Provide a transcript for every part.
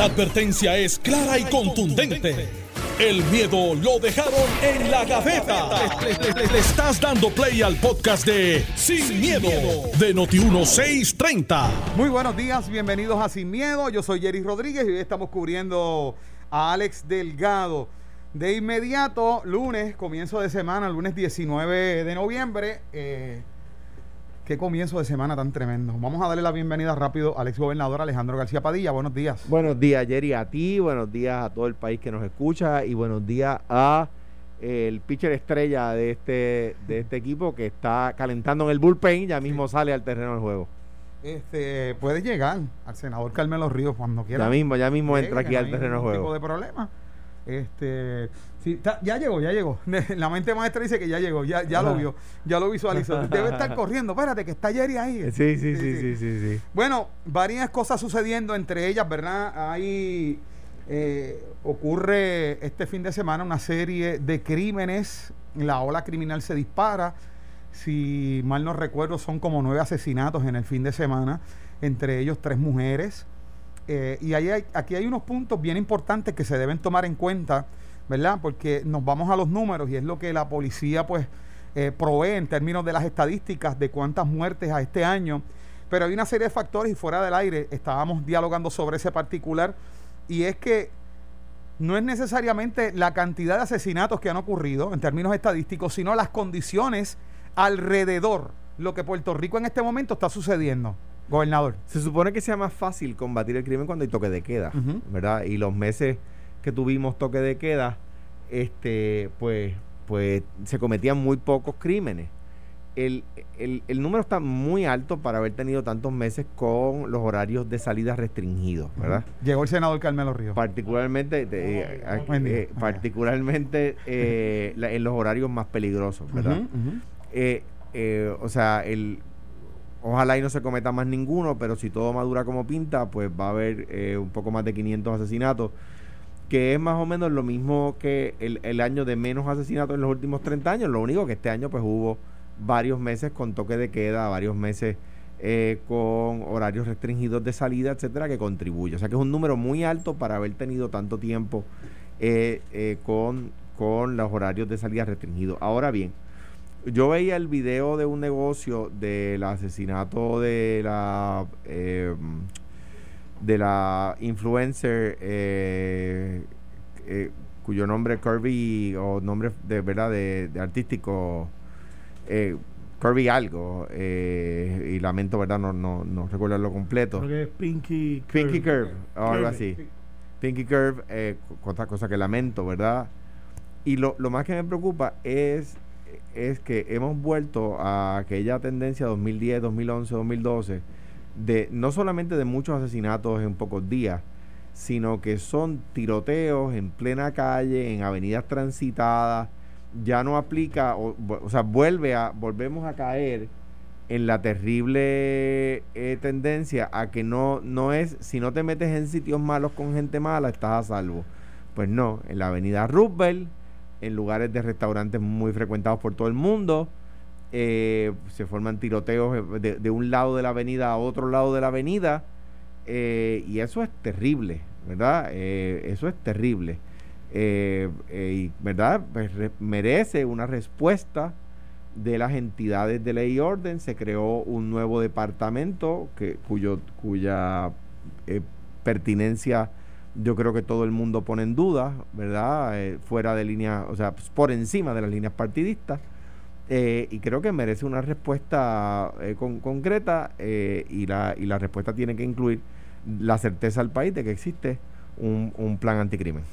La advertencia es clara y contundente. El miedo lo dejaron en la gaveta. Le, estás dando play al podcast de Sin, miedo, de Noti1630. Muy buenos días, bienvenidos a Sin Miedo. Yo soy Jerry Rodríguez y hoy estamos cubriendo a Alex Delgado. De inmediato, lunes, comienzo de semana, lunes 19 de noviembre. Eh, Qué comienzo de semana tan tremendo. Vamos a darle la bienvenida rápido al ex gobernador Alejandro García Padilla. Buenos días. Buenos días, Jerry, a ti, buenos días a todo el país que nos escucha y buenos días a el pitcher estrella de este, de este equipo que está calentando en el bullpen, ya mismo sale al terreno del juego. Este, puede llegar al senador Carmelo Ríos cuando quiera. Ya mismo, ya mismo entra aquí al terreno del juego. tipo de problema. Este, sí, ya llegó, ya llegó. La mente maestra dice que ya llegó, ya, ya lo vio, ya lo visualizó. Debe estar corriendo. Espérate, que está Jerry ahí. Sí sí sí, sí, sí, sí, Bueno, varias cosas sucediendo, entre ellas, ¿verdad? Hay. Eh, ocurre este fin de semana una serie de crímenes. La ola criminal se dispara. Si mal no recuerdo, son como nueve asesinatos en el fin de semana, entre ellos tres mujeres. Eh, y ahí hay, aquí hay unos puntos bien importantes que se deben tomar en cuenta, ¿verdad? Porque nos vamos a los números y es lo que la policía pues eh, provee en términos de las estadísticas de cuántas muertes a este año. Pero hay una serie de factores y fuera del aire estábamos dialogando sobre ese particular y es que no es necesariamente la cantidad de asesinatos que han ocurrido en términos estadísticos, sino las condiciones alrededor, lo que Puerto Rico en este momento está sucediendo. Gobernador. Se supone que sea más fácil combatir el crimen cuando hay toque de queda, ¿verdad? Y los meses que tuvimos toque de queda, este, pues, pues se cometían muy pocos crímenes. El, el, número está muy alto para haber tenido tantos meses con los horarios de salida restringidos, ¿verdad? Llegó el senador Carmelo Ríos. Particularmente, eh, eh, particularmente eh, en los horarios más peligrosos, ¿verdad? o sea, el, Ojalá y no se cometa más ninguno, pero si todo madura como pinta, pues va a haber eh, un poco más de 500 asesinatos, que es más o menos lo mismo que el, año de menos asesinatos en los últimos 30 años. Lo único que este año pues hubo varios meses con toque de queda, varios meses eh, con horarios restringidos de salida, etcétera, que contribuye. O sea que es un número muy alto para haber tenido tanto tiempo eh, con, con los horarios de salida restringidos. Ahora bien, yo veía el video de un negocio del asesinato de la eh, de la influencer eh, eh, cuyo nombre Kirby o nombre de verdad de, artístico Kirby algo y lamento verdad no no no recuerdo lo completo. Creo que es Pinky Pinky Curve, o algo así. Pinky Curve otra cosa que lamento verdad y lo, lo más que me preocupa es es que hemos vuelto a aquella tendencia 2010, 2011, 2012 de no solamente de muchos asesinatos en pocos días, sino que son tiroteos en plena calle, en avenidas transitadas, ya no aplica, o, sea, vuelve a, volvemos a caer en la terrible eh, tendencia a que no, no es, si no te metes en sitios malos con gente mala, estás a salvo. Pues no, en la avenida Roosevelt, en lugares de restaurantes muy frecuentados por todo el mundo. Eh, se forman tiroteos de, un lado de la avenida a otro lado de la avenida. Eh, y eso es terrible, ¿verdad? Eh, eso es terrible. y, ¿verdad? Pues merece una respuesta de las entidades de ley y orden. Se creó un nuevo departamento que, cuyo, cuya pertinencia yo creo que todo el mundo pone en duda, ¿verdad? Eh, fuera de línea, o sea, pues, por encima de las líneas partidistas. Eh, y creo que merece una respuesta eh, concreta y, la, y la respuesta tiene que incluir la certeza al país de que existe un, un plan anticrimen.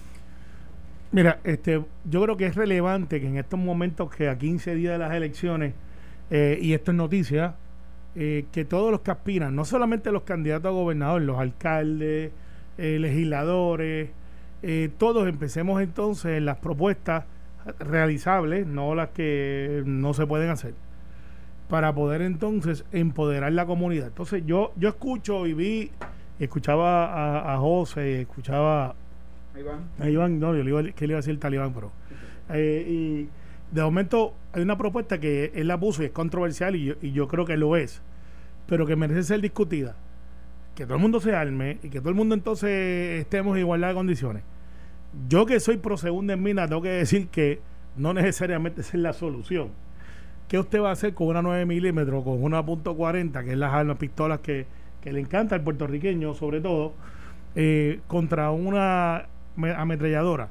Mira, este, yo creo que es relevante que en estos momentos que a 15 días de las elecciones, y esto es noticia, que todos los que aspiran, no solamente los candidatos a gobernador, los alcaldes, eh, legisladores, eh, todos empecemos entonces en las propuestas realizables, no las que no se pueden hacer, para poder entonces empoderar la comunidad. Entonces yo, yo escucho y vi, escuchaba a, José, escuchaba a Iván, no, yo le iba, que le iba a decir talibán, pero... Eh, y de momento hay una propuesta que él la puso y es controversial y yo, y yo creo que lo es, pero que merece ser discutida que todo el mundo se arme y que todo el mundo entonces estemos en igualdad de condiciones. Yo que soy pro segunda enmienda, tengo que decir que no necesariamente es la solución. ¿Qué usted va a hacer con una 9 milímetros, con una .40, que es las armas, pistolas que, que le encanta al puertorriqueño, sobre todo, eh, contra una ametralladora?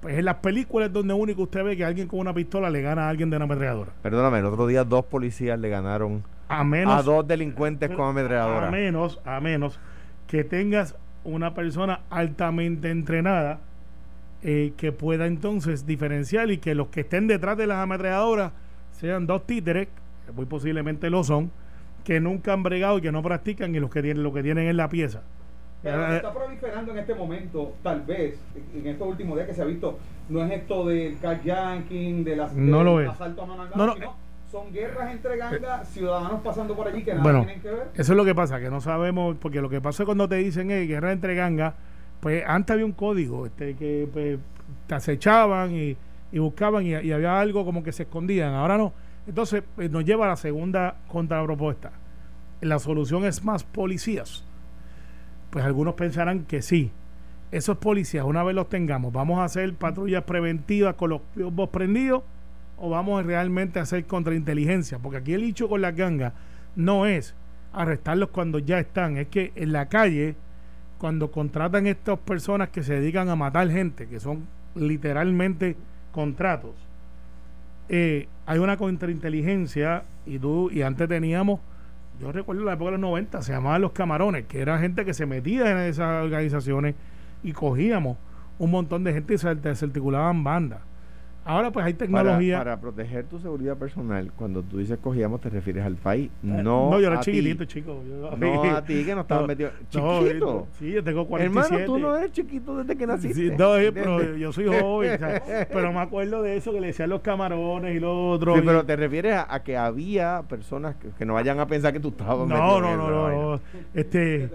Pues en las películas es donde único usted ve que alguien con una pistola le gana a alguien de una ametralladora. Perdóname, el otro día dos policías le ganaron a, menos, a dos delincuentes con ametralladora. A menos, a menos que tengas una persona altamente entrenada eh, que pueda entonces diferenciar y que los que estén detrás de las ametralladoras sean dos títeres, que muy posiblemente lo son, que nunca han bregado y que no practican y los que tienen lo que tienen en la pieza. Pero lo que está proliferando en este momento, tal vez, en estos últimos días que se ha visto, no es esto del kayaking, de las no lo asalto a mano no, no, sino son guerras entre gangas, ciudadanos pasando por allí que nada tienen que ver. Eso es lo que pasa, que no sabemos, porque lo que pasa cuando te dicen hey, guerra entre gangas, pues antes había un código este que pues, te acechaban y, buscaban y, había algo como que se escondían. Ahora no. Entonces pues, nos lleva a la segunda contrapropuesta. La solución es más policías. Pues algunos pensarán que sí. Esos policías, una vez los tengamos, vamos a hacer patrullas preventivas con los piobos prendidos o vamos realmente a hacer contrainteligencia. Porque aquí el hecho con la ganga no es arrestarlos cuando ya están, es que en la calle cuando contratan estas personas que se dedican a matar gente, que son literalmente contratos, eh, hay una contrainteligencia y tú y antes teníamos, yo recuerdo la época de los 90, se llamaban los camarones, que era gente que se metía en esas organizaciones y cogíamos un montón de gente y se, se articulaban bandas. Ahora pues hay tecnología. Para, proteger tu seguridad personal, cuando tú dices cogíamos, te refieres al país, eh, no. No, yo era chiquitito, chico. no a ti que no estabas metido. Chiquito. sí, yo tengo 47. Hermano, tú no eres chiquito desde que naciste. no, pero yo soy joven. pero me acuerdo de eso que le decían los camarones y los otros. Sí, pero te refieres a, que había personas que, no vayan a pensar que tú estabas No, no, no, no, Este.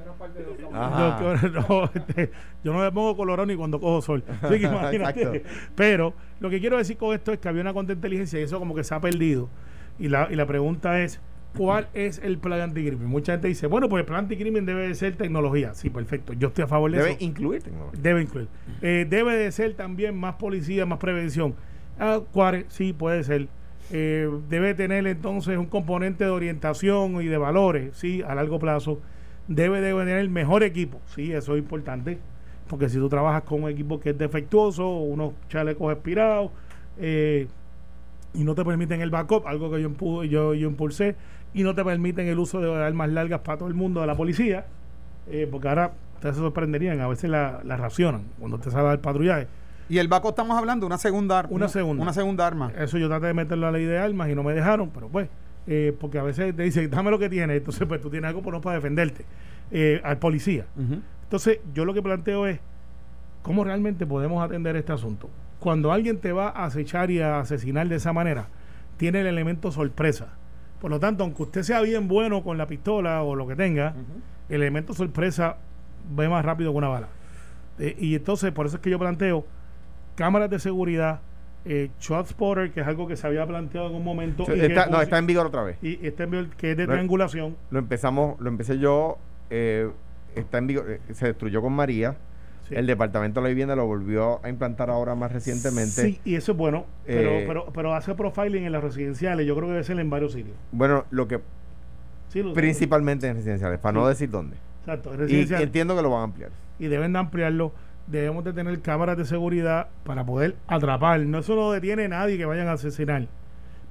Yo, este, yo no me pongo colorado ni cuando cojo sol. Así que imagínate. Pero lo que quiero decir con esto es que había una contrainteligencia y eso como que se ha perdido. Y la, y la pregunta es, ¿cuál es el plan anticrimen? Mucha gente dice, bueno, pues el plan anticrimen debe de ser tecnología. Sí, perfecto. Yo estoy a favor de eso. Debe incluir tecnología. Debe incluir. Eh, debe de ser también más policía, más prevención. Ah, sí, puede ser. Eh, debe tener entonces un componente de orientación y de valores, sí, a largo plazo. Debe de tener el mejor equipo, sí, eso es importante porque si tú trabajas con un equipo que es defectuoso, unos chalecos expirados, eh, y no te permiten el backup, algo que yo, yo, yo impulsé, y no te permiten el uso de armas largas para todo el mundo de la policía, eh, porque ahora ustedes se sorprenderían, a veces la, racionan cuando te sale el patrullaje. Y el backup estamos hablando de una segunda Una segunda. Una segunda arma. Eso yo traté de meterlo a la ley de armas y no me dejaron, pero pues, eh, porque a veces te dicen, dame lo que tienes, entonces pues tú tienes algo por no para defenderte al policía. Entonces, yo lo que planteo es, ¿cómo realmente podemos atender este asunto? Cuando alguien te va a acechar y a asesinar de esa manera, tiene el elemento sorpresa. Por lo tanto, aunque usted sea bien bueno con la pistola o lo que tenga, el elemento sorpresa ve más rápido que una bala. Eh, y entonces, por eso es que yo planteo cámaras de seguridad, eh, shot spotter, que es algo que se había planteado en un momento. no, está en vigor otra vez. Y está en vigor, que es de triangulación. Lo empezamos, lo empecé yo eh, está en eh, se destruyó con María. El Departamento de la Vivienda lo volvió a implantar ahora más recientemente. Sí, y eso es bueno, pero, eh, pero, pero hace profiling en las residenciales, yo creo que debe ser en varios sitios. Bueno, lo que... principalmente en residenciales, para no decir dónde. Exacto, y entiendo que lo van a ampliar. Y deben de ampliarlo. Debemos de tener cámaras de seguridad para poder atrapar. No eso no detiene nadie que vayan a asesinar,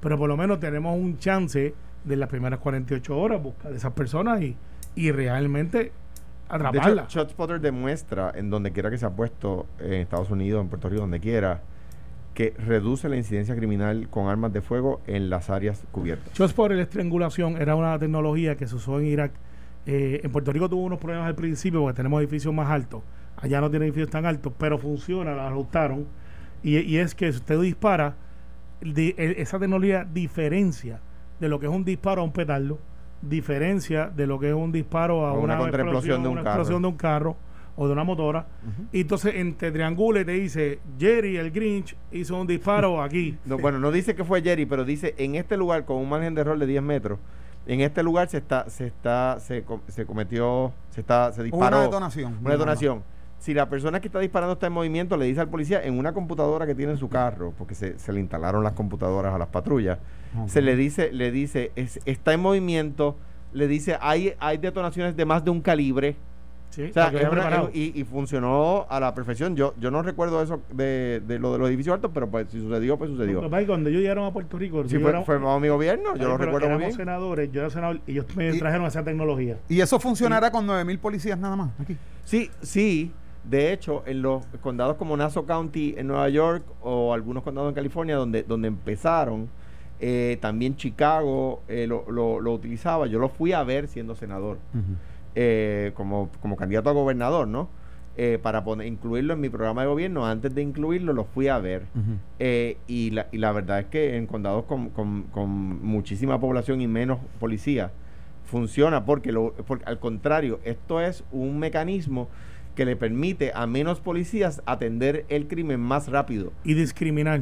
pero por lo menos tenemos un chance de las primeras 48 horas buscar a esas personas y, y realmente atraparla. ShotSpotter demuestra en donde quiera que se ha puesto, en Estados Unidos, en Puerto Rico, donde quiera, que reduce la incidencia criminal con armas de fuego en las áreas cubiertas. ShotSpotter, la estrangulación, era una tecnología que se usó en Irak. Eh, en Puerto Rico tuvo unos problemas al principio porque tenemos edificios más altos. Allá no tiene edificios tan altos, pero funciona, la ajustaron. Y, es que si usted dispara, esa tecnología diferencia de lo que es un disparo a un petardo diferencia de lo que es un disparo a una, explosión, de un, carro. de un carro o de una motora. Y entonces entre triangule te dice, Jerry, el Grinch, hizo un disparo aquí. No, bueno, no dice que fue Jerry, pero dice en este lugar con un margen de error de 10 metros, En este lugar se está, se está, se, se cometió, se está, se disparó. Una detonación. Una detonación. Si la persona que está disparando está en movimiento, le dice al policía en una computadora que tiene en su carro, porque se, se le instalaron las computadoras a las patrullas, se le dice, le dice, es, está en movimiento, le dice, hay, hay detonaciones de más de un calibre. o sea, y, funcionó a la perfección. Yo yo no recuerdo eso de, de lo de los edificios altos, pero pues si sucedió, pues sucedió. cuando ellos llegaron a Puerto Rico, sí, fue, fue mi gobierno, yo lo recuerdo muy bien. senadores, yo era senador y ellos me trajeron esa tecnología. ¿Y eso funcionará con 9 mil policías nada más aquí? Sí, sí. De hecho, en los condados como Nassau County en Nueva York o algunos condados en California donde, donde empezaron, eh, también Chicago eh, lo, lo, utilizaba. Yo lo fui a ver siendo senador, eh, como, como candidato a gobernador, ¿no? para poner, incluirlo en mi programa de gobierno. Antes de incluirlo, lo fui a ver. y, la, y la verdad es que en condados con, con, muchísima población y menos policía, funciona porque, lo, porque, al contrario, esto es un mecanismo que le permite a menos policías atender el crimen más rápido. Y discriminar.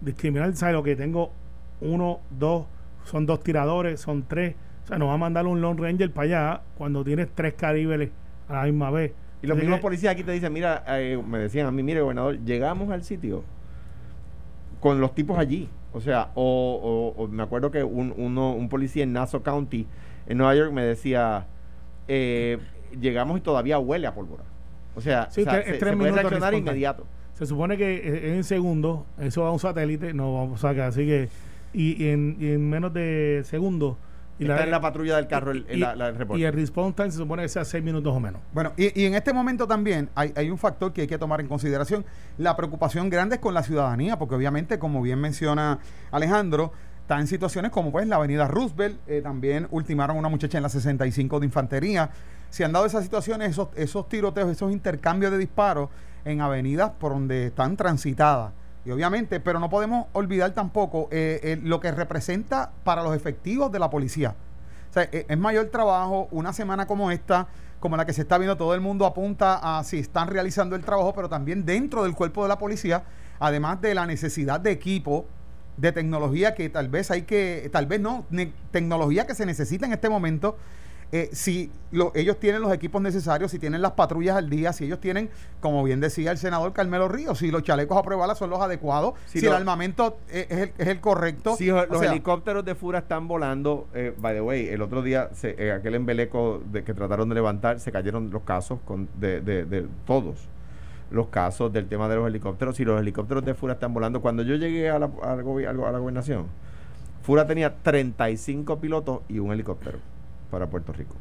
Discriminar, ¿sabes lo que tengo? uno, dos, son dos tiradores, son tres. O sea, nos va a mandar un Lone Ranger para allá cuando tienes tres caríbeles a la misma vez. Y los mismos policías aquí te dicen, mira, eh, me decían a mí, mire, gobernador, llegamos al sitio con los tipos allí. O sea, o, me acuerdo que un, uno, un policía en Nassau County, en Nueva York, me decía, eh, llegamos y todavía huele a pólvora. O sea, se, puede reaccionar inmediato. Se supone que eh, en segundos, eso va a un satélite, no vamos a sacar, así que y, en, menos de segundos. Y Está en la patrulla del carro el, y, el response time se supone que sea seis minutos o menos. Bueno, y, en este momento también hay, hay, un factor que hay que tomar en consideración. La preocupación grande es con la ciudadanía, porque obviamente, como bien menciona Alejandro, está en situaciones como pues la avenida Roosevelt, eh, también ultimaron a una muchacha en la 65 de infantería. Se han dado esas situaciones, esos, esos tiroteos, esos intercambios de disparos en avenidas por donde están transitadas. Y obviamente, pero no podemos olvidar tampoco eh, eh, lo que representa para los efectivos de la policía. O sea, eh, es mayor trabajo una semana como esta, como la que se está viendo, todo el mundo apunta a si están realizando el trabajo, pero también dentro del cuerpo de la policía, además de la necesidad de equipo, de tecnología que tal vez hay que, tal vez no, tecnología que se necesita en este momento eh, si ellos tienen los equipos necesarios, si tienen las patrullas al día, si ellos tienen, como bien decía el senador Carmelo Ríos, si los chalecos a prueba son los adecuados, si, el armamento es, el, correcto. Si los helicópteros de Fura están volando, eh, by the way, el otro día, eh, aquel embeleco de, que trataron de levantar, se cayeron los casos con, de, de, todos los casos del tema de los helicópteros. Si los helicópteros de Fura están volando, cuando yo llegué a la, a la gobernación, Fura tenía 35 pilotos y un helicóptero para Puerto Rico.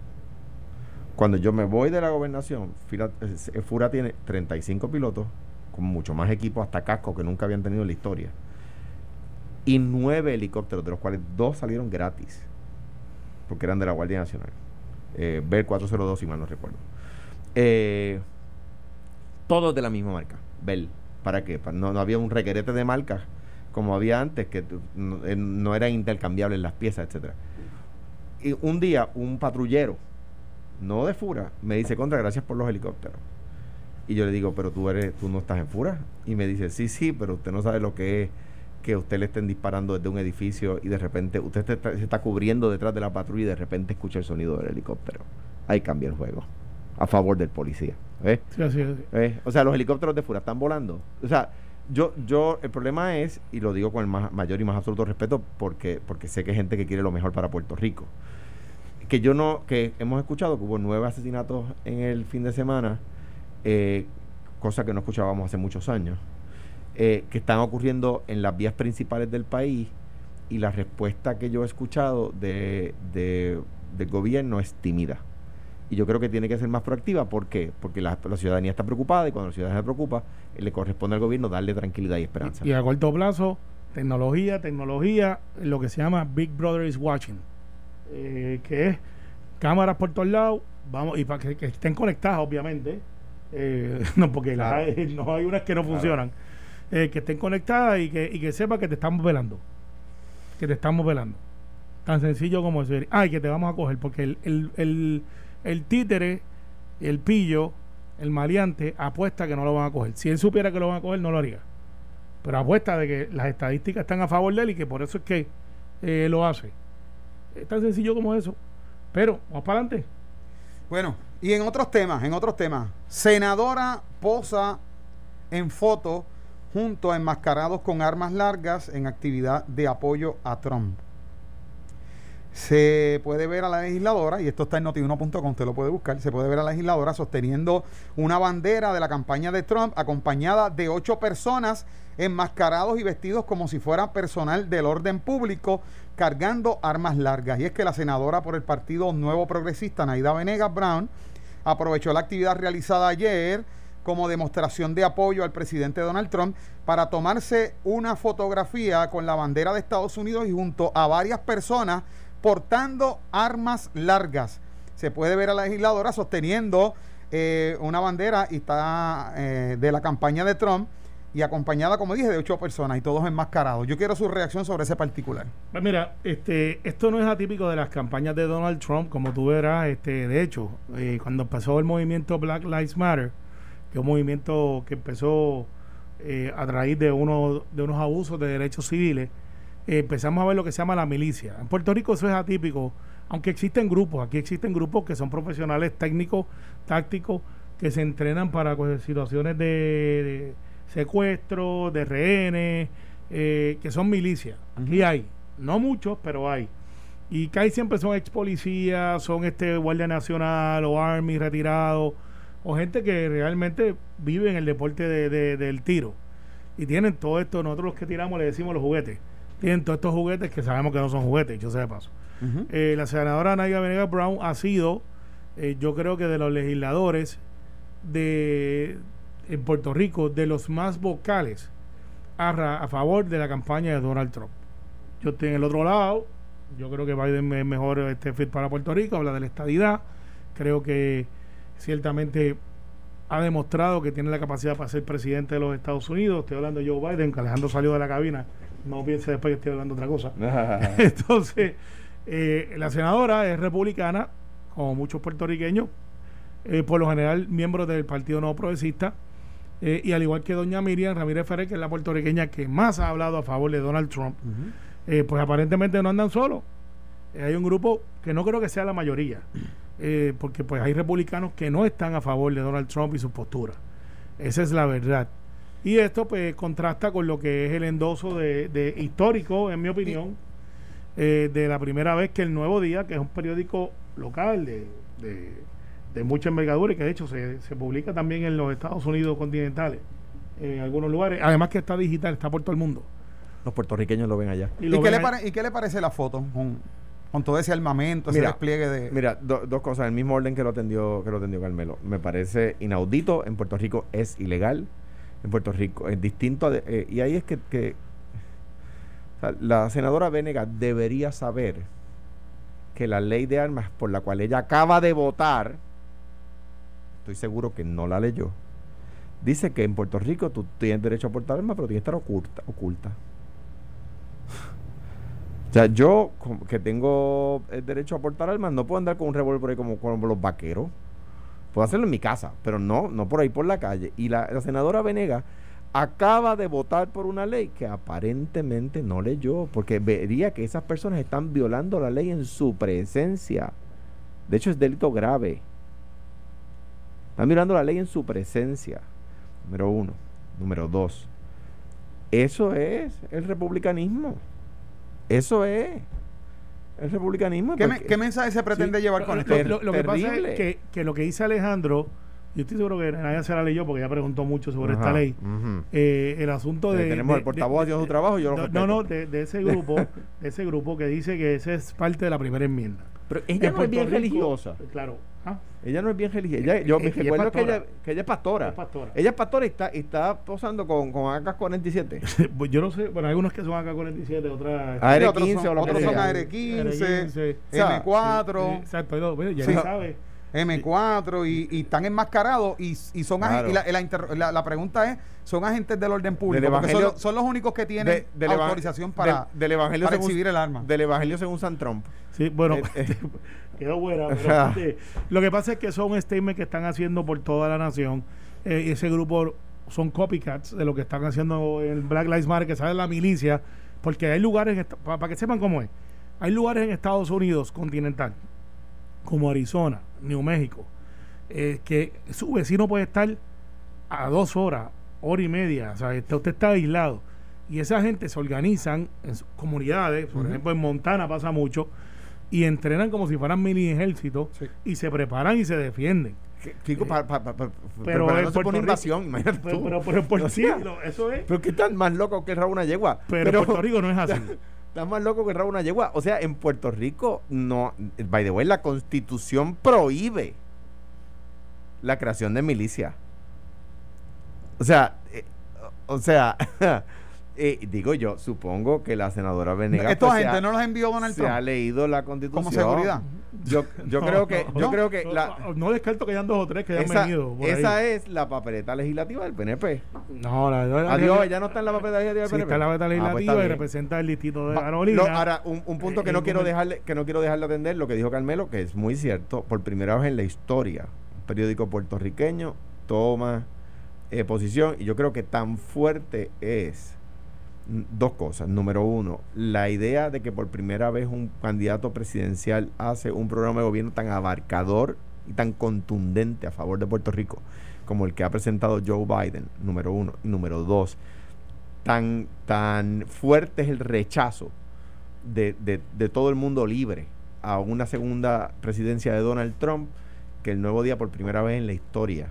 Cuando yo me voy de la gobernación, Fura tiene 35 pilotos, con mucho más equipo, hasta casco que nunca habían tenido en la historia. Y nueve helicópteros, de los cuales dos salieron gratis, porque eran de la Guardia Nacional. Eh, Bell 402, si mal no recuerdo. Eh, todos de la misma marca, Bell. ¿Para qué? no, no había un requerete de marca como había antes, que no, eh, no eran intercambiables las piezas, etcétera y un día un patrullero, no de Fura, me dice, contra, gracias por los helicópteros. Y yo le digo, pero tú eres, tú no estás en Fura. Y me dice, sí, sí, pero usted no sabe lo que es que usted le estén disparando desde un edificio y de repente usted se está, cubriendo detrás de la patrulla y de repente escucha el sonido del helicóptero. Ahí cambia el juego. A favor del policía. O sea, los helicópteros de Fura están volando. O sea, yo, yo, el problema es, y lo digo con el mayor y más absoluto respeto, porque, porque sé que hay gente que quiere lo mejor para Puerto Rico. Que yo no, que hemos escuchado que hubo nueve asesinatos en el fin de semana, eh, cosa que no escuchábamos hace muchos años, eh, que están ocurriendo en las vías principales del país, y la respuesta que yo he escuchado de, de, del gobierno es tímida. Y yo creo que tiene que ser más proactiva. ¿Por qué? Porque la, ciudadanía está preocupada y cuando la ciudadanía se preocupa, le corresponde al gobierno darle tranquilidad y esperanza. Y, a corto plazo, tecnología, tecnología, lo que se llama Big Brother is Watching, eh, que es cámaras por todos lados, vamos, y para que, estén conectadas, obviamente, eh, no porque no hay unas que no funcionan, eh, que estén conectadas y que, y que sepa que te estamos velando, que te estamos velando. Tan sencillo como decir, ay, que te vamos a coger, porque el, el el títere, el pillo, el maleante apuesta que no lo van a coger. Si él supiera que lo van a coger, no lo haría. Pero apuesta de que las estadísticas están a favor de él y que por eso es que eh, lo hace. Es tan sencillo como eso. Pero, vamos para adelante. Bueno, y en otros temas, en otros temas, senadora posa en foto junto a enmascarados con armas largas en actividad de apoyo a Trump. Se puede ver a la legisladora, y esto está en notiuno.com, usted lo puede buscar, se puede ver a la legisladora sosteniendo una bandera de la campaña de Trump acompañada de ocho personas enmascarados y vestidos como si fuera personal del orden público cargando armas largas. Y es que la senadora por el Partido Nuevo Progresista, Naida Venegas Brown, aprovechó la actividad realizada ayer como demostración de apoyo al presidente Donald Trump para tomarse una fotografía con la bandera de Estados Unidos y junto a varias personas portando armas largas. Se puede ver a la legisladora sosteniendo eh, una bandera y está eh, de la campaña de Trump y acompañada, como dije, de ocho personas y todos enmascarados. Yo quiero su reacción sobre ese particular. Pues mira, este, esto no es atípico de las campañas de Donald Trump, como tú verás, este, de hecho, eh, cuando empezó el movimiento Black Lives Matter, que es un movimiento que empezó eh, a raíz de, uno, de unos abusos de derechos civiles, eh, empezamos a ver lo que se llama la milicia. En Puerto Rico eso es atípico, aunque existen grupos, aquí existen grupos que son profesionales técnicos, tácticos, que se entrenan para situaciones de secuestros, de rehenes, eh, que son milicias. Aquí hay, no muchos, pero hay. Y hay siempre son ex policías, son este Guardia Nacional o Army retirado, o gente que realmente vive en el deporte de, del tiro. Y tienen todo esto, nosotros los que tiramos le decimos los juguetes. Tienen todos estos juguetes que sabemos que no son juguetes, yo sé de paso. Eh, la senadora Nadia Venegas Brown ha sido, eh, yo creo que de los legisladores de, en Puerto Rico de los más vocales a, favor de la campaña de Donald Trump. Yo estoy en el otro lado, yo creo que Biden es mejor este fit para Puerto Rico, habla de la estadidad, creo que ciertamente ha demostrado que tiene la capacidad para ser presidente de los Estados Unidos. Estoy hablando de Joe Biden, que Alejandro salió de la cabina. No piense después que estoy hablando otra cosa. Entonces, eh, la senadora es republicana, como muchos puertorriqueños, eh, por lo general miembros del Partido No Progresista. Eh, y al igual que doña Miriam Ramírez Ferrer, que es la puertorriqueña que más ha hablado a favor de Donald Trump, pues aparentemente no andan solos. Hay un grupo que no creo que sea la mayoría, porque pues hay republicanos que no están a favor de Donald Trump y su postura. Esa es la verdad. Y esto pues contrasta con lo que es el endoso de, histórico, en mi opinión, de la primera vez que el Nuevo Día, que es un periódico local de de mucha envergadura y que de hecho se, se publica también en los Estados Unidos continentales, en algunos lugares. Además que está digital, está por todo el mundo. Los puertorriqueños lo ven allá. ¿Y, qué, le ¿y qué le parece la foto con, todo ese armamento, ese despliegue de...? Mira, dos cosas, el mismo orden que lo atendió, que lo atendió Carmelo. Me parece inaudito, en Puerto Rico es ilegal, en Puerto Rico es distinto, eh, y ahí es que, que la senadora Vénega debería saber que la ley de armas por la cual ella acaba de votar estoy seguro que no la leyó, dice que en Puerto Rico tú tienes derecho a portar armas, pero tiene que estar oculta. oculta. O sea, yo que tengo el derecho a portar armas, no puedo andar con un revólver como, como los vaqueros. Puedo hacerlo en mi casa, pero no, no por ahí por la calle. Y la, la senadora Venega acaba de votar por una ley que aparentemente no leyó, porque vería que esas personas están violando la ley en su presencia. De hecho, es delito grave. Están mirando la ley en su presencia. Número uno. Número dos. Eso es el republicanismo. Eso es el republicanismo. ¿Qué, mensaje se pretende llevar con esto? Lo, que pasa es que, lo que dice Alejandro, yo estoy seguro que nadie se la leyó porque ya preguntó mucho sobre esta ley. Eh, el asunto de. tenemos el portavoz haciendo su trabajo. Yo lo no, no, de, ese grupo, de ese grupo que dice que esa es parte de la primera enmienda. Pero ella no es bien religiosa. Claro. Ella no es bien religiosa. Ella, yo me recuerdo que ella, que ella es pastora. Ella es pastora y está, está posando con, con AK-47. pues yo no sé, bueno, hay unos que son AK-47, otras. AR-15 o Otros son AR-15, M4. Exacto, ya sí. sabe. M4 y, y, están enmascarados y, y son agentes, y la, la, pregunta es son agentes del orden público porque son, son, los únicos que tienen autorización para, del, evangelio para exhibir el arma. del evangelio según San Trump. Sí bueno eh, eh. quedó buena pero lo que pasa es que son statements que están haciendo por toda la nación. Eh, ese grupo son copycats de lo que están haciendo en Black Lives Matter que sale la milicia porque hay lugares para que sepan cómo es. Hay lugares en Estados Unidos continental, como Arizona, New México, eh, que su vecino puede estar a dos horas, hora y media, o sea, usted está aislado. Y esa gente se organizan en comunidades, por ejemplo en Montana pasa mucho, y entrenan como si fueran mini ejércitos y se preparan y se defienden. Kiko, eh, pero no se pone invasión, imagínate pero, Pero, pero, por sí, eso es. Pero que están más loco que el una yegua. Pero, Puerto Rico no es así. Estás más loco que el una yegua. O sea, en Puerto Rico, no, by the way, la constitución prohíbe la creación de milicia. O sea, eh, o sea, Eh, digo yo, supongo que la senadora Venegas. ¿Esta pues, gente no los envió Donald Trump? Se ha leído la constitución. ¿Como seguridad? Yo, yo creo que. yo creo que la, no descarto que hayan dos o tres que hayan venido. esa es la papeleta legislativa del PNP. No, la, la Adiós, ya no está en la papeleta legislativa del PNP. está en la papeleta ah, pues legislativa y representa el distrito de Carolina. ahora, un, un punto que no, quiero dejarle, que no quiero dejarle atender, lo que dijo Carmelo, que es muy cierto, por primera vez en la historia, un periódico puertorriqueño toma eh, posición y yo creo que tan fuerte es dos cosas. Número uno, la idea de que por primera vez un candidato presidencial hace un programa de gobierno tan abarcador y tan contundente a favor de Puerto Rico como el que ha presentado Joe Biden, número uno. Y número dos, tan, tan fuerte es el rechazo de, de, de todo el mundo libre a una segunda presidencia de Donald Trump que el nuevo día por primera vez en la historia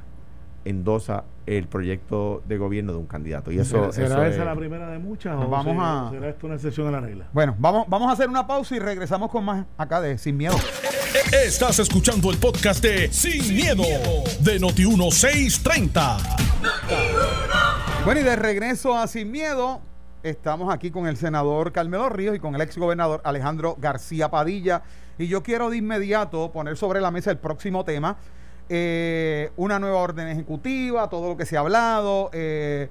endosa el proyecto de gobierno de un candidato. Y eso, ¿Será, esa la primera de muchas o vamos a, será esto una excepción a la regla? Bueno, vamos, vamos a hacer una pausa y regresamos con más acá de Sin Miedo. Estás escuchando el podcast de Sin, miedo, de Noti1630. Bueno, y de regreso a Sin Miedo, estamos aquí con el senador Carmelo Ríos y con el ex gobernador Alejandro García Padilla. Y yo quiero de inmediato poner sobre la mesa el próximo tema eh, una nueva orden ejecutiva, todo lo que se ha hablado, eh,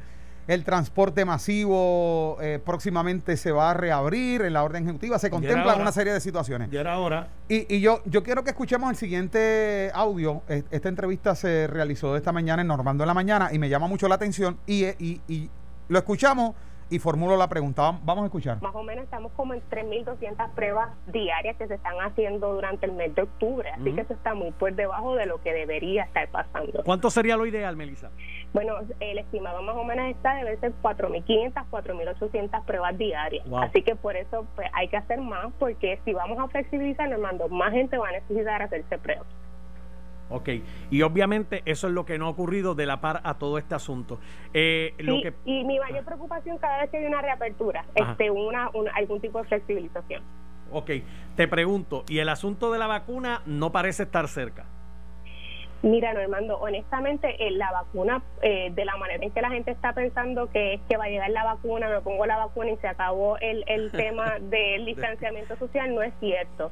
el transporte masivo eh, próximamente se va a reabrir en la orden ejecutiva, se contempla una serie de situaciones. Ya era hora. Y, y, yo, yo quiero que escuchemos el siguiente audio. Esta entrevista se realizó esta mañana en Normando en la Mañana y me llama mucho la atención y, y, y lo escuchamos y formulo la pregunta. Vamos a escuchar. Más o menos estamos como en 3.200 pruebas diarias que se están haciendo durante el mes de octubre, así que eso está muy por debajo de lo que debería estar pasando. ¿Cuánto sería lo ideal, Melissa? Bueno, el estimado más o menos está debe ser 4.500, 4.800 pruebas diarias. Así que por eso pues, hay que hacer más, porque si vamos a flexibilizar, mando más gente va a necesitar hacerse pruebas. Ok, y obviamente eso es lo que no ha ocurrido de la par a todo este asunto. Eh, lo que... Y mi mayor preocupación cada vez que hay una reapertura, este, una, algún tipo de flexibilización. Ok, te pregunto, ¿y el asunto de la vacuna no parece estar cerca? Mira, Normando, honestamente, eh, la vacuna, eh, de la manera en que la gente está pensando que es que va a llegar la vacuna, me pongo la vacuna y se acabó el, el tema del distanciamiento social, no es cierto.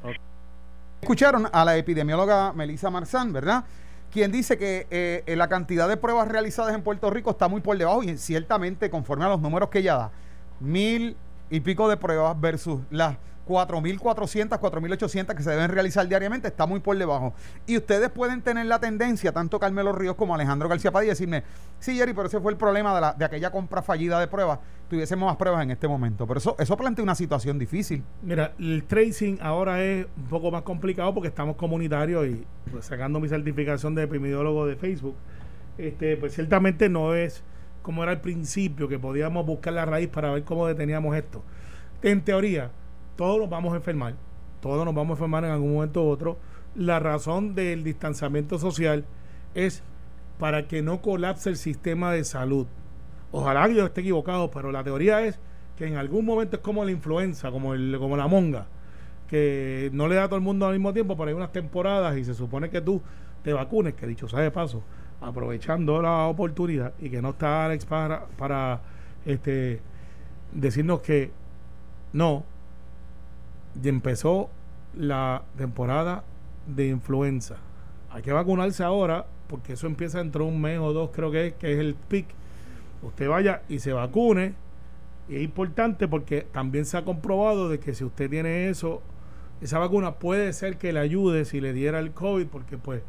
Escucharon a la epidemióloga Melissa Marzán, ¿verdad? Quien dice que eh, la cantidad de pruebas realizadas en Puerto Rico está muy por debajo y ciertamente conforme a los números que ella da, mil y pico de pruebas versus las 4.400, 4.800 que se deben realizar diariamente, está muy por debajo. Y ustedes pueden tener la tendencia, tanto Carmelo Ríos como Alejandro García Padilla, decirme, sí, Jerry, pero ese fue el problema de, la, de aquella compra fallida de pruebas, tuviésemos más pruebas en este momento. Pero eso, eso plantea una situación difícil. Mira, el tracing ahora es un poco más complicado porque estamos comunitarios y pues, sacando mi certificación de epidemiólogo de Facebook, este, pues ciertamente no es como era al principio, que podíamos buscar la raíz para ver cómo deteníamos esto. En teoría, todos nos vamos a enfermar, todos nos vamos a enfermar en algún momento u otro. La razón del distanciamiento social es para que no colapse el sistema de salud. Ojalá yo esté equivocado, pero la teoría es que en algún momento es como la influenza, como, el, como la monga, que no le da a todo el mundo al mismo tiempo, pero hay unas temporadas y se supone que tú te vacunes, que dicho sea de paso, aprovechando la oportunidad y que no está Alex para, para este, decirnos que no, y empezó la temporada de influenza. Hay que vacunarse ahora porque eso empieza dentro de un mes o dos, creo que es, que es el pic. Usted vaya y se vacune. Y es importante porque también se ha comprobado de que si usted tiene eso, esa vacuna puede ser que le ayude si le diera el COVID, porque pues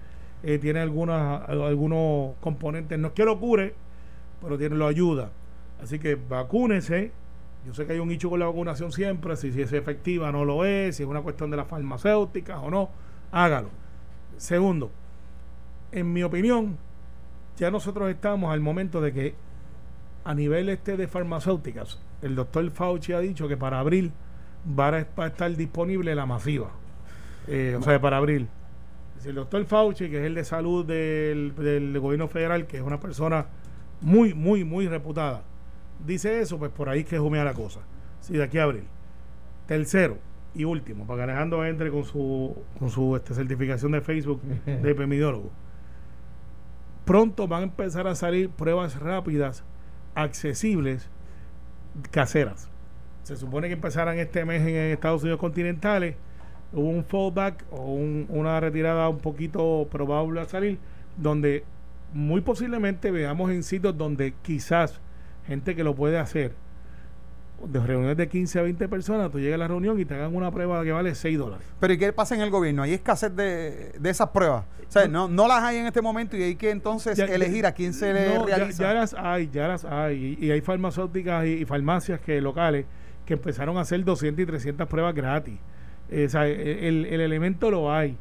eh, tiene algunas, algunos componentes, no es que lo cure, pero tiene, lo ayuda. Así que vacúnese Yo sé que hay un nicho con la vacunación siempre, si, si es efectiva no lo es, si es una cuestión de las farmacéuticas o no, hágalo. Segundo, en mi opinión, ya nosotros estamos al momento de que a nivel este de farmacéuticas, el doctor Fauci ha dicho que para abril va a estar disponible la masiva. Eh, o sea, para abril. El doctor Fauci, que es el de salud del, del gobierno federal, que es una persona muy, muy, muy reputada, dice eso, pues por ahí que jumea la cosa. Sí, de aquí a abril. Tercero y último, para que Alejandro entre con su, con su este, certificación de Facebook de epidemiólogo. Pronto van a empezar a salir pruebas rápidas, accesibles, caseras. Se supone que empezarán este mes en Estados Unidos continentales. Hubo un fallback o una retirada un poquito probable a salir, donde muy posiblemente veamos en sitios donde quizás gente que lo puede hacer, de reuniones de 15 a 20 personas, tú llegas a la reunión y te hagan una prueba que vale 6 dólares. Pero ¿y qué pasa en el gobierno? ¿Hay escasez de, de esas pruebas? O sea, no, no las hay en este momento y hay que entonces elegir a quién se le realiza. Ya, las hay, ya las hay. Y, hay farmacéuticas y, farmacias que locales que empezaron a hacer 200 y 300 pruebas gratis. Eh, o sea, e, el, el elemento lo hay.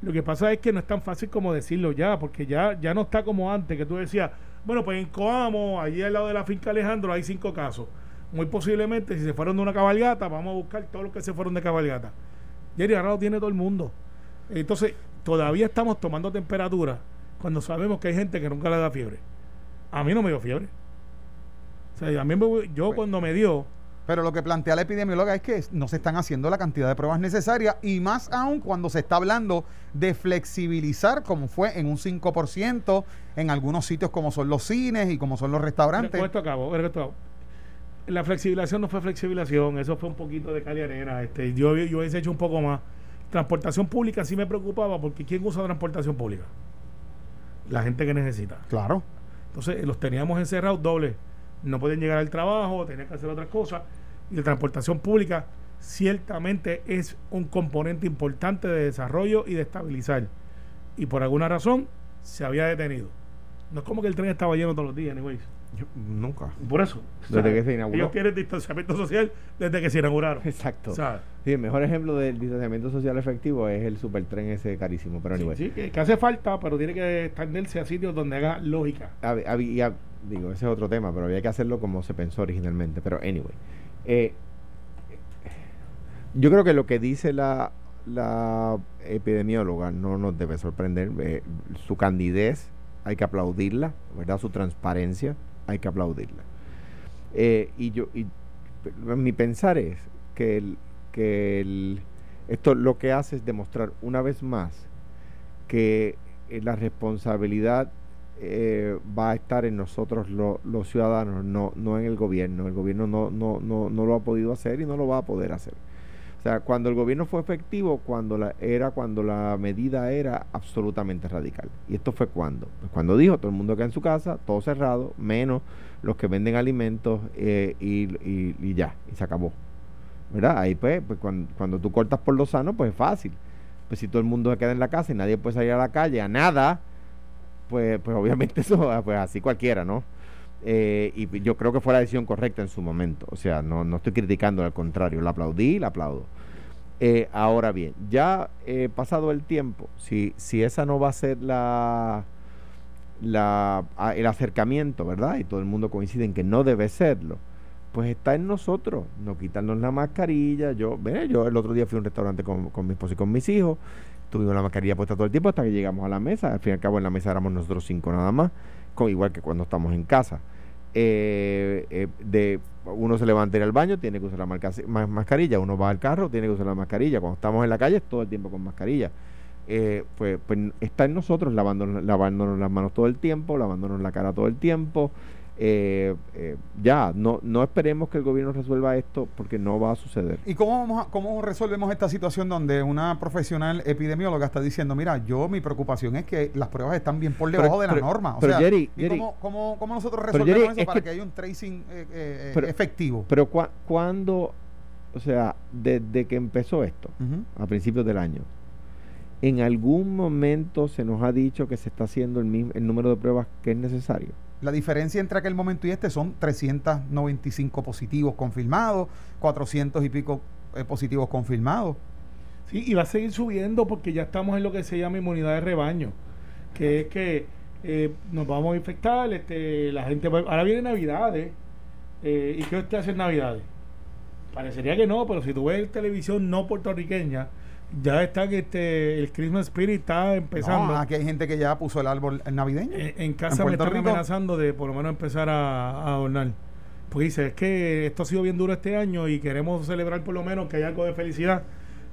Lo que pasa es que no es tan fácil como decirlo ya, porque ya, ya no está como antes, que tú decías, bueno, pues en Coamo, allí al lado de la finca Alejandro, hay cinco casos. Muy posiblemente, si se fueron de una cabalgata, vamos a buscar todos los que se fueron de cabalgata. Jerry ahora lo tiene todo el mundo. Entonces, todavía estamos tomando temperatura cuando sabemos que hay gente que nunca le da fiebre. A mí no me dio fiebre. O sea, a mí yo pues cuando me dio, pero lo que plantea la epidemióloga es que no se están haciendo la cantidad de pruebas necesarias y más aún cuando se está hablando de flexibilizar como fue en un 5% en algunos sitios como son los cines y como son los restaurantes. esto acabo, esto La flexibilización no fue flexibilización, eso fue un poquito de arena. Este, yo, yo hubiese hecho un poco más. Transportación pública sí me preocupaba porque ¿quién usa transportación pública? La gente que necesita. Claro. Entonces los teníamos encerrados doble. No pueden llegar al trabajo, tenían que hacer otras cosas y la transportación pública ciertamente es un componente importante de desarrollo y de estabilizar. Y por alguna razón se había detenido. No es como que el tren estaba lleno todos los días, anyways. nunca. Por eso. Desde que se inauguró. Ellos tienen distanciamiento social desde que se inauguraron. Exacto. Sí, el mejor ejemplo del distanciamiento social efectivo es el supertren ese carísimo. Pero anyway. Sí, que, hace falta, pero tiene que extenderse a sitios donde haga lógica. digo, ese es otro tema, pero había que hacerlo como se pensó originalmente. Pero anyway. Eh, yo creo que lo que dice la, la epidemióloga no nos debe sorprender. Eh, su candidez hay que aplaudirla, ¿verdad? Su transparencia hay que aplaudirla. Eh, y yo, y, mi pensar es que, que el, esto lo que hace es demostrar una vez más que la responsabilidad eh, va a estar en nosotros los ciudadanos, no, no en el gobierno. El gobierno no, no, no, no lo ha podido hacer y no lo va a poder hacer. O sea, cuando el gobierno fue efectivo, cuando la, era cuando la medida era absolutamente radical. ¿Y esto fue cuando? Pues cuando dijo todo el mundo queda en su casa, todo cerrado, menos los que venden alimentos eh, y, y, ya, y se acabó. ¿Verdad? Ahí pues, pues cuando, cuando tú cortas por lo sano, pues es fácil. Pues si todo el mundo se queda en la casa y nadie puede salir a la calle a nada, pues, pues obviamente eso, ah, pues así cualquiera, ¿no? Eh, y yo creo que fue la decisión correcta en su momento. O sea, no, no estoy criticando, al contrario, la aplaudí la aplaudo. Eh, ahora bien, ya eh, pasado el tiempo, si, si esa no va a ser la, la, el acercamiento, ¿verdad? Y todo el mundo coincide en que no debe serlo, pues está en nosotros, no quitarnos la mascarilla. Yo, ve, yo el otro día fui a un restaurante con, con mi esposo y con mis hijos tuvimos la mascarilla puesta todo el tiempo hasta que llegamos a la mesa. Al fin y al cabo en la mesa éramos nosotros cinco nada más, con, igual que cuando estamos en casa. Eh, eh, de uno se levanta ir al baño, tiene que usar la mascarilla, uno va al carro, tiene que usar la mascarilla. Cuando estamos en la calle, todo el tiempo con mascarilla. Eh, pues, pues está en nosotros lavándonos, lavándonos las manos todo el tiempo, lavándonos la cara todo el tiempo, eh, eh, ya, no, no esperemos que el gobierno resuelva esto porque no va a suceder. ¿Y cómo, vamos cómo resolvemos esta situación donde una profesional epidemióloga está diciendo, mira, yo mi preocupación es que las pruebas están bien por debajo de la norma? O sea, cómo, cómo, nosotros resolvemos eso para que, haya un tracing eh, eh, efectivo? Pero cuando, o sea, desde que empezó esto, a principios del año, en algún momento se nos ha dicho que se está haciendo el, mismo, el número de pruebas que es necesario. La diferencia entre aquel momento y este son 395 positivos confirmados, 400 y pico eh, positivos confirmados. Sí, y va a seguir subiendo porque ya estamos en lo que se llama inmunidad de rebaño, que es que eh, nos vamos a infectar, este, la gente ahora viene Navidades, eh, ¿y qué usted hace en Navidades? Parecería que no, pero si tú ves televisión no puertorriqueña, ya está que este, el Christmas Spirit está empezando. aquí hay gente que ya puso el árbol navideño. En, casa me están amenazando de por lo menos empezar a, a adornar. Pues dice, es que esto ha sido bien duro este año y queremos celebrar por lo menos que haya algo de felicidad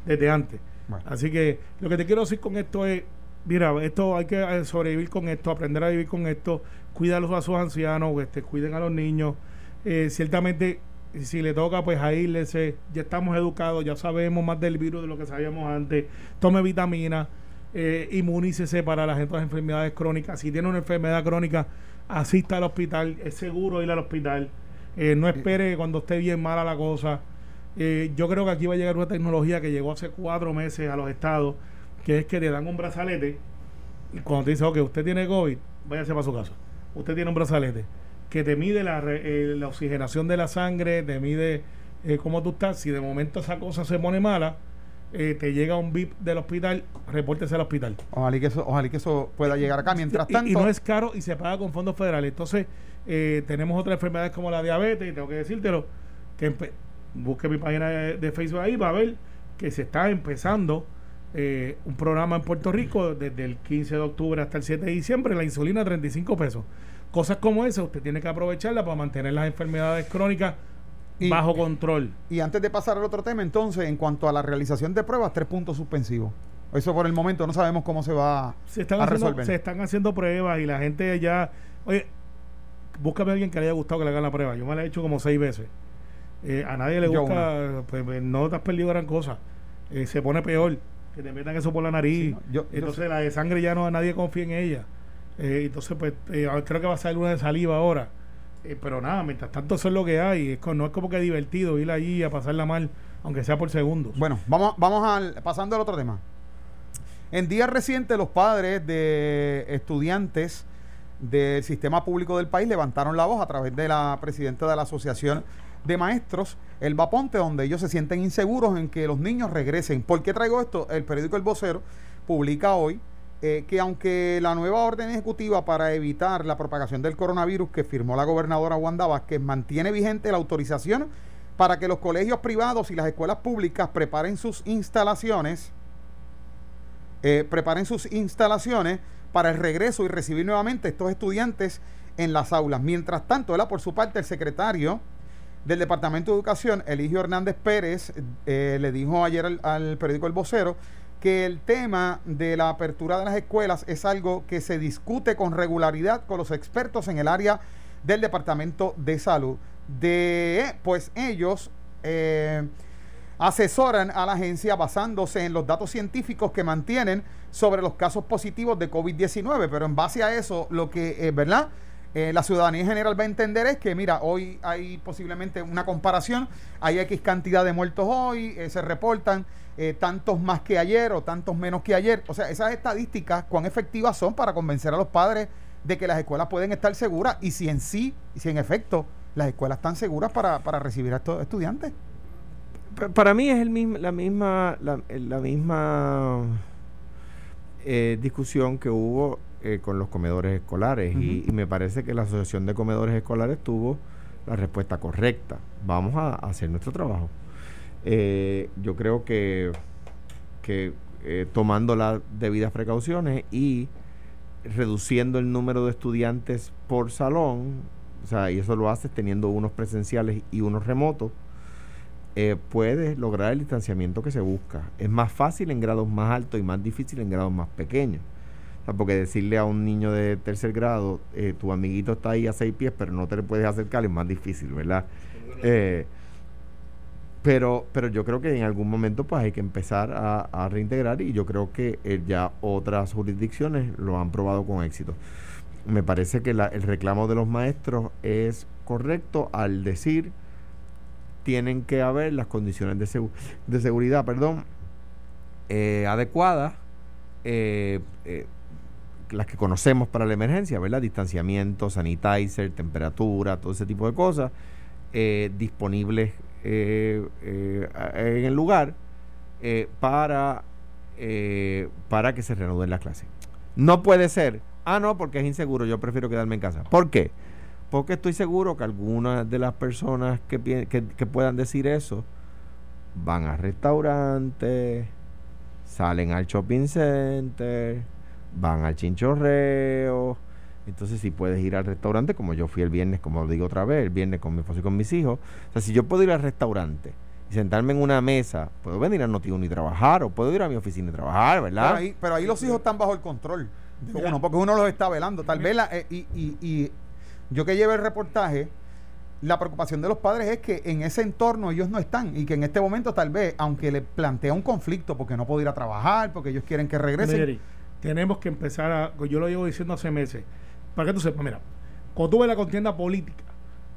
desde antes. Así que lo que te quiero decir con esto es, mira, esto hay que eh, sobrevivir con esto, aprender a vivir con esto, cuídalos a sus ancianos, este, cuiden a los niños. Eh, ciertamente, si le toca, pues aíslese, ya estamos educados, ya sabemos más del virus de lo que sabíamos antes, tome vitamina, eh, inmunícese para las, las enfermedades crónicas. Si tiene una enfermedad crónica, asista al hospital, es seguro ir al hospital. Eh, no espere cuando esté bien mala la cosa. Eh, yo creo que aquí va a llegar una tecnología que llegó hace cuatro meses a los estados, que es que te dan un brazalete y cuando te dice, ok, usted tiene COVID, váyase para su casa. Usted tiene un brazalete que te mide la, eh, la oxigenación de la sangre, te mide cómo tú estás. Si de momento esa cosa se pone mala, te llega un VIP del hospital, repórtese al hospital. Ojalá que eso, ojalá que eso pueda llegar acá. Mientras tanto. Y, no es caro y se paga con fondos federales. Entonces, eh, tenemos otras enfermedades como la diabetes, y tengo que decírtelo, que busque mi página de, Facebook ahí, va a ver que se está empezando eh, un programa en Puerto Rico desde el 15 de octubre hasta el 7 de diciembre, la insulina a 35 pesos. Cosas como esa, usted tiene que aprovecharla para mantener las enfermedades crónicas bajo control. Y antes de pasar al otro tema, entonces, en cuanto a la realización de pruebas, tres puntos suspensivos. Eso por el momento no sabemos cómo se va se están a resolver. Se están haciendo pruebas y la gente ya... Oye, búscame a alguien que le haya gustado que le hagan la prueba. Yo me la he hecho como seis veces. Eh, a nadie le gusta, pues, pues, no te has perdido gran cosa. Eh, se pone peor que te metan eso por la nariz. entonces la de sangre ya no nadie confía en ella. Eh, entonces, pues creo que va a salir una de saliva ahora. pero nada, mientras tanto eso es lo que hay. Es no es como que divertido ir allí a pasarla mal, aunque sea por segundos. Bueno, vamos, vamos al, pasando al otro tema. En días recientes los padres de estudiantes del sistema público del país levantaron la voz a través de la presidenta de la Asociación de Maestros, el Vaponte, donde ellos se sienten inseguros en que los niños regresen. ¿Por qué traigo esto? El periódico El Vocero publica hoy eh, que aunque la nueva orden ejecutiva para evitar la propagación del coronavirus que firmó la gobernadora Wanda Vázquez mantiene vigente la autorización para que los colegios privados y las escuelas públicas preparen sus instalaciones, eh, preparen sus instalaciones para el regreso y recibir nuevamente estos estudiantes en las aulas. Mientras tanto, por su parte, el secretario del Departamento de Educación, Eligio Hernández Pérez, eh, le dijo ayer al, periódico El Vocero que el tema de la apertura de las escuelas es algo que se discute con regularidad con los expertos en el área del Departamento de Salud. De, pues ellos eh, asesoran a la agencia basándose en los datos científicos que mantienen sobre los casos positivos de COVID-19, pero en base a eso, lo que, eh, ¿verdad? Eh, la ciudadanía en general va a entender es que, mira, hoy hay posiblemente una comparación, hay X cantidad de muertos hoy, eh, se reportan tantos más que ayer o tantos menos que ayer. O sea, esas estadísticas, cuán efectivas son para convencer a los padres de que las escuelas pueden estar seguras y si en sí, y si en efecto las escuelas están seguras para, para recibir a estos estudiantes. Para mí es el mismo, la misma, la, la misma eh, discusión que hubo eh, con los comedores escolares y, me parece que la Asociación de Comedores Escolares tuvo la respuesta correcta. Vamos a, hacer nuestro trabajo. Eh, yo creo que, que tomando las debidas precauciones y reduciendo el número de estudiantes por salón, o sea, y eso lo haces teniendo unos presenciales y unos remotos, eh, puedes lograr el distanciamiento que se busca. Es más fácil en grados más altos y más difícil en grados más pequeños. porque decirle a un niño de tercer grado, eh, tu amiguito está ahí a seis pies, pero no te le puedes acercar, es más difícil, ¿verdad? Eh, pero, pero yo creo que en algún momento pues hay que empezar a, reintegrar y yo creo que ya otras jurisdicciones lo han probado con éxito. Me parece que el reclamo de los maestros es correcto al decir tienen que haber las condiciones de, seguridad perdón, eh, adecuadas, eh, eh, las que conocemos para la emergencia, ¿verdad? Distanciamiento, sanitizer, temperatura, todo ese tipo de cosas eh, disponibles eh, eh, en el lugar para, para que se reanuden las clases. No puede ser, ah, no, porque es inseguro, yo prefiero quedarme en casa. ¿Por qué? Porque estoy seguro que algunas de las personas que, que puedan decir eso van a restaurantes, salen al shopping center, van al chinchorreo. Entonces, si puedes ir al restaurante, como yo fui el viernes, como lo digo otra vez, el viernes con mi esposo y con mis hijos. O sea, si yo puedo ir al restaurante y sentarme en una mesa, puedo venir a Notiuno y trabajar, o puedo ir a mi oficina y trabajar, ¿verdad? Pero ahí, pero ahí los hijos están bajo el control de uno, porque uno los está velando. Tal vez, la, eh, y, y, y yo que lleve el reportaje, la preocupación de los padres es que en ese entorno ellos no están y que en este momento tal vez, aunque le plantea un conflicto porque no puede ir a trabajar, porque ellos quieren que regresen. tenemos que empezar a, yo lo llevo diciendo hace meses, para que tú sepas, mira, cuando tú ves la contienda política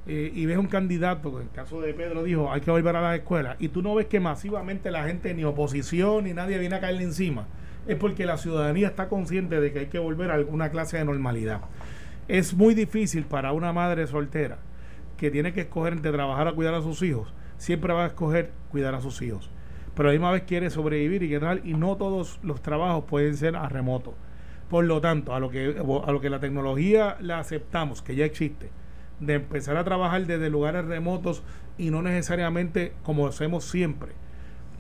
eh, y ves un candidato, en el caso de Pedro dijo, hay que volver a las escuelas, y tú no ves que masivamente la gente, ni oposición, ni nadie viene a caerle encima, es porque la ciudadanía está consciente de que hay que volver a alguna clase de normalidad. Es muy difícil para una madre soltera que tiene que escoger entre trabajar o cuidar a sus hijos, siempre va a escoger cuidar a sus hijos. Pero a la misma vez quiere sobrevivir y tal, y no todos los trabajos pueden ser a remoto. Por lo tanto, a lo que, a lo que la tecnología la aceptamos, que ya existe, de empezar a trabajar desde lugares remotos y no necesariamente como hacemos siempre.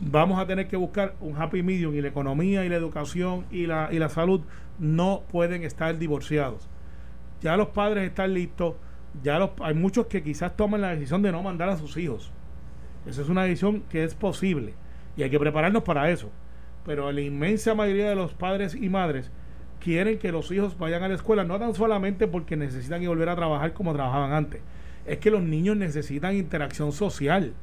Vamos a tener que buscar un happy medium y la economía y la educación y la, y la salud no pueden estar divorciados. Ya los padres están listos, ya los, hay muchos que quizás toman la decisión de no mandar a sus hijos. Esa es una decisión que es posible y hay que prepararnos para eso. Pero la inmensa mayoría de los padres y madres quieren que los hijos vayan a la escuela, no tan solamente porque necesitan volver a trabajar como trabajaban antes, es que los niños necesitan interacción social.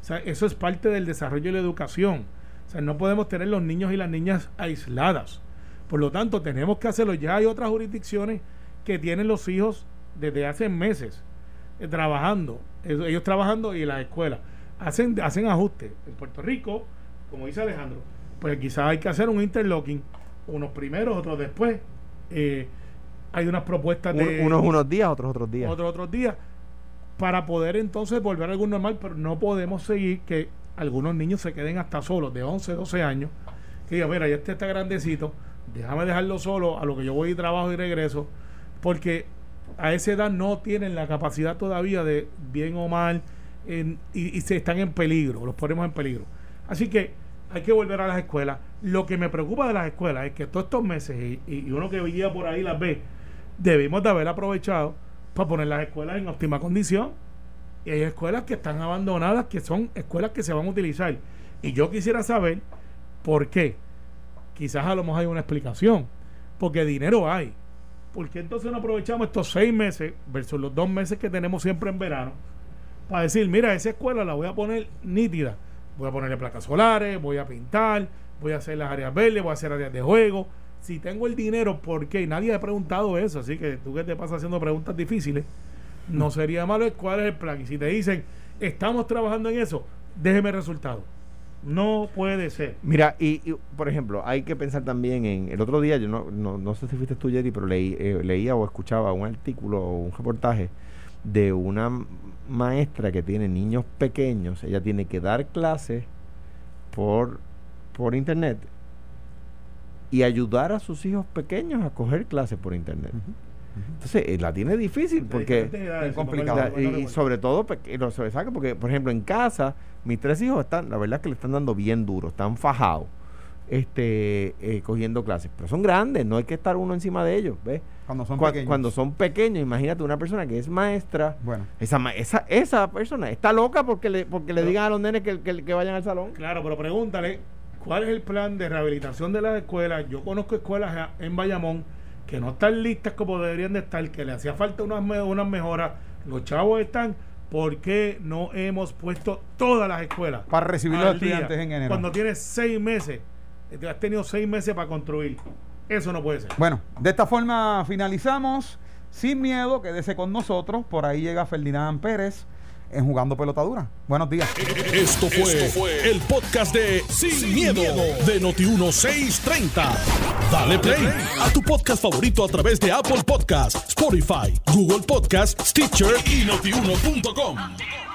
O sea, eso es parte del desarrollo y la educación. O sea, no podemos tener los niños y las niñas aisladas. Por lo tanto, tenemos que hacerlo. Ya hay otras jurisdicciones que tienen los hijos desde hace meses eh, trabajando, ellos trabajando y en la escuela. Hacen, hacen ajustes. En Puerto Rico, como dice Alejandro, pues quizás hay que hacer un interlocking, unos primeros, otros después. Eh, hay unas propuestas de... Unos unos días, otros otros días. Otros otros días, para poder entonces volver a algo normal, pero no podemos seguir que algunos niños se queden hasta solos, de 11, 12 años, que digan, mira, ya este está grandecito, déjame dejarlo solo, a lo que yo voy y trabajo y regreso, porque a esa edad no tienen la capacidad todavía de bien o mal y, se están en peligro, los ponemos en peligro. Así que hay que volver a las escuelas. Lo que me preocupa de las escuelas es que todos estos meses, y, uno que veía por ahí las ve, debimos de haber aprovechado para poner las escuelas en óptima condición. Y hay escuelas que están abandonadas, que son escuelas que se van a utilizar. Y yo quisiera saber por qué. Quizás a lo mejor hay una explicación. Porque dinero hay. ¿por qué entonces no aprovechamos estos seis meses versus los dos meses que tenemos siempre en verano para decir, mira, esa escuela la voy a poner nítida? Voy a ponerle placas solares, voy a pintar, voy a hacer las áreas verdes, voy a hacer áreas de juego. Si tengo el dinero, ¿por qué? Nadie ha preguntado eso, así que tú que te pasas haciendo preguntas difíciles, no mm. sería malo cuál es el plan. Y si te dicen, estamos trabajando en eso, déjeme resultado. No puede ser. Mira, y, por ejemplo, hay que pensar también en. El otro día, yo no, no, no sé si fuiste tú, Jerry, pero leí, eh, leía o escuchaba un artículo o un reportaje de una maestra que tiene niños pequeños. Ella tiene que dar clases por, por internet y ayudar a sus hijos pequeños a coger clases por internet. Entonces, eh, la tiene difícil porque es complicado. y, sobre todo, lo saca porque, por ejemplo, en casa, mis tres hijos están, la verdad es que le están dando bien duro, están fajados, este, eh, cogiendo clases. Pero son grandes, no hay que estar uno encima de ellos, ¿ves? Cuando son pequeños. Cuando son pequeños, imagínate una persona que es maestra. Bueno. Esa, esa, esa persona está loca porque le, porque le digan a los nenes que, que, que vayan al salón. Claro, pero pregúntale, ¿cuál es el plan de rehabilitación de las escuelas? Yo conozco escuelas en Bayamón que no están listas como deberían de estar, que le hacía falta unas, unas mejoras, los chavos están, ¿por qué no hemos puesto todas las escuelas? Para recibir los estudiantes en enero. Cuando tienes seis meses, has tenido seis meses para construir. Eso no puede ser. Bueno, de esta forma finalizamos. Sin miedo, quédese con nosotros. Por ahí llega Ferdinand Pérez en Jugando Pelotadura. Buenos días. Esto fue, el podcast de Sin, miedo, de Noti1630. Dale play a tu podcast favorito a través de Apple Podcasts, Spotify, Google Podcasts, Stitcher y notiuno.com.